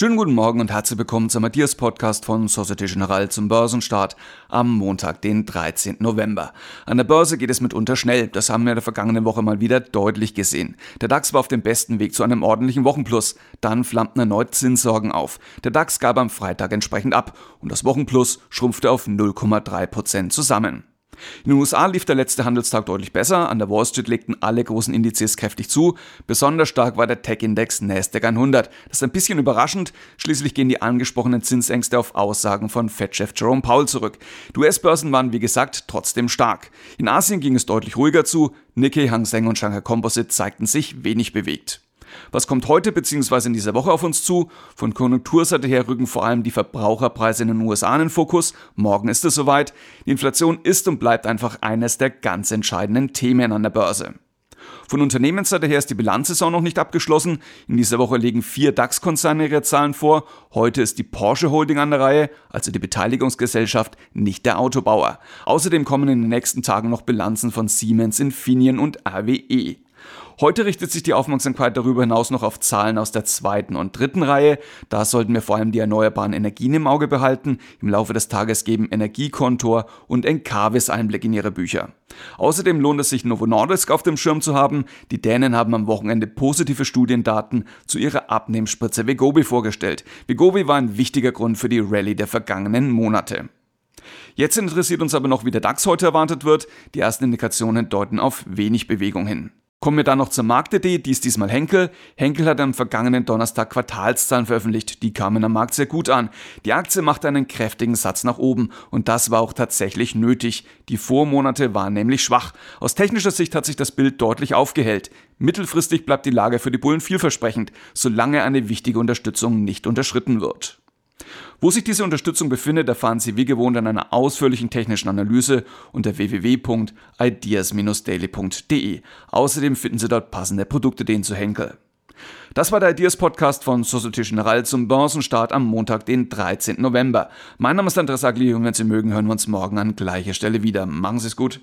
Schönen guten Morgen und herzlich willkommen zum Matthias Podcast von Societe Generale zum Börsenstart am Montag, den 13. November. An der Börse geht es mitunter schnell. Das haben wir in der vergangenen Woche mal wieder deutlich gesehen. Der DAX war auf dem besten Weg zu einem ordentlichen Wochenplus. Dann flammten erneut Zinssorgen auf. Der DAX gab am Freitag entsprechend ab und das Wochenplus schrumpfte auf 0,3 Prozent zusammen. In den USA lief der letzte Handelstag deutlich besser, an der Wall Street legten alle großen Indizes kräftig zu, besonders stark war der Tech-Index Nasdaq 100. Das ist ein bisschen überraschend, schließlich gehen die angesprochenen Zinsängste auf Aussagen von Fed-Chef Jerome Powell zurück. Die US-Börsen waren wie gesagt trotzdem stark. In Asien ging es deutlich ruhiger zu, Nikkei, Hang Seng und Shanghai Composite zeigten sich wenig bewegt. Was kommt heute bzw. in dieser Woche auf uns zu? Von Konjunkturseite her rücken vor allem die Verbraucherpreise in den USA in den Fokus. Morgen ist es soweit. Die Inflation ist und bleibt einfach eines der ganz entscheidenden Themen an der Börse. Von Unternehmensseite her ist die Bilanzsaison noch nicht abgeschlossen. In dieser Woche legen vier DAX-Konzerne ihre Zahlen vor. Heute ist die Porsche Holding an der Reihe, also die Beteiligungsgesellschaft, nicht der Autobauer. Außerdem kommen in den nächsten Tagen noch Bilanzen von Siemens, Infineon und RWE. Heute richtet sich die Aufmerksamkeit darüber hinaus noch auf Zahlen aus der zweiten und dritten Reihe. Da sollten wir vor allem die erneuerbaren Energien im Auge behalten. Im Laufe des Tages geben Energiekontor und Encarvis Einblick in ihre Bücher. Außerdem lohnt es sich, Novo Nordisk auf dem Schirm zu haben. Die Dänen haben am Wochenende positive Studiendaten zu ihrer Abnehmspritze Vegobi vorgestellt. Vegobi war ein wichtiger Grund für die Rallye der vergangenen Monate. Jetzt interessiert uns aber noch, wie der DAX heute erwartet wird. Die ersten Indikationen deuten auf wenig Bewegung hin. Kommen wir dann noch zur Marktidee, die ist diesmal Henkel. Henkel hat am vergangenen Donnerstag Quartalszahlen veröffentlicht, die kamen am Markt sehr gut an. Die Aktie machte einen kräftigen Satz nach oben und das war auch tatsächlich nötig. Die Vormonate waren nämlich schwach. Aus technischer Sicht hat sich das Bild deutlich aufgehellt. Mittelfristig bleibt die Lage für die Bullen vielversprechend, solange eine wichtige Unterstützung nicht unterschritten wird. Wo sich diese Unterstützung befindet, erfahren Sie wie gewohnt in einer ausführlichen technischen Analyse unter www.ideas-daily.de. Außerdem finden Sie dort passende Produktideen zu Henkel. Das war der Ideas Podcast von Societe Generale zum Börsenstart am Montag, den 13. November. Mein Name ist Andreas Agli und wenn Sie mögen, hören wir uns morgen an gleicher Stelle wieder. Machen Sie es gut.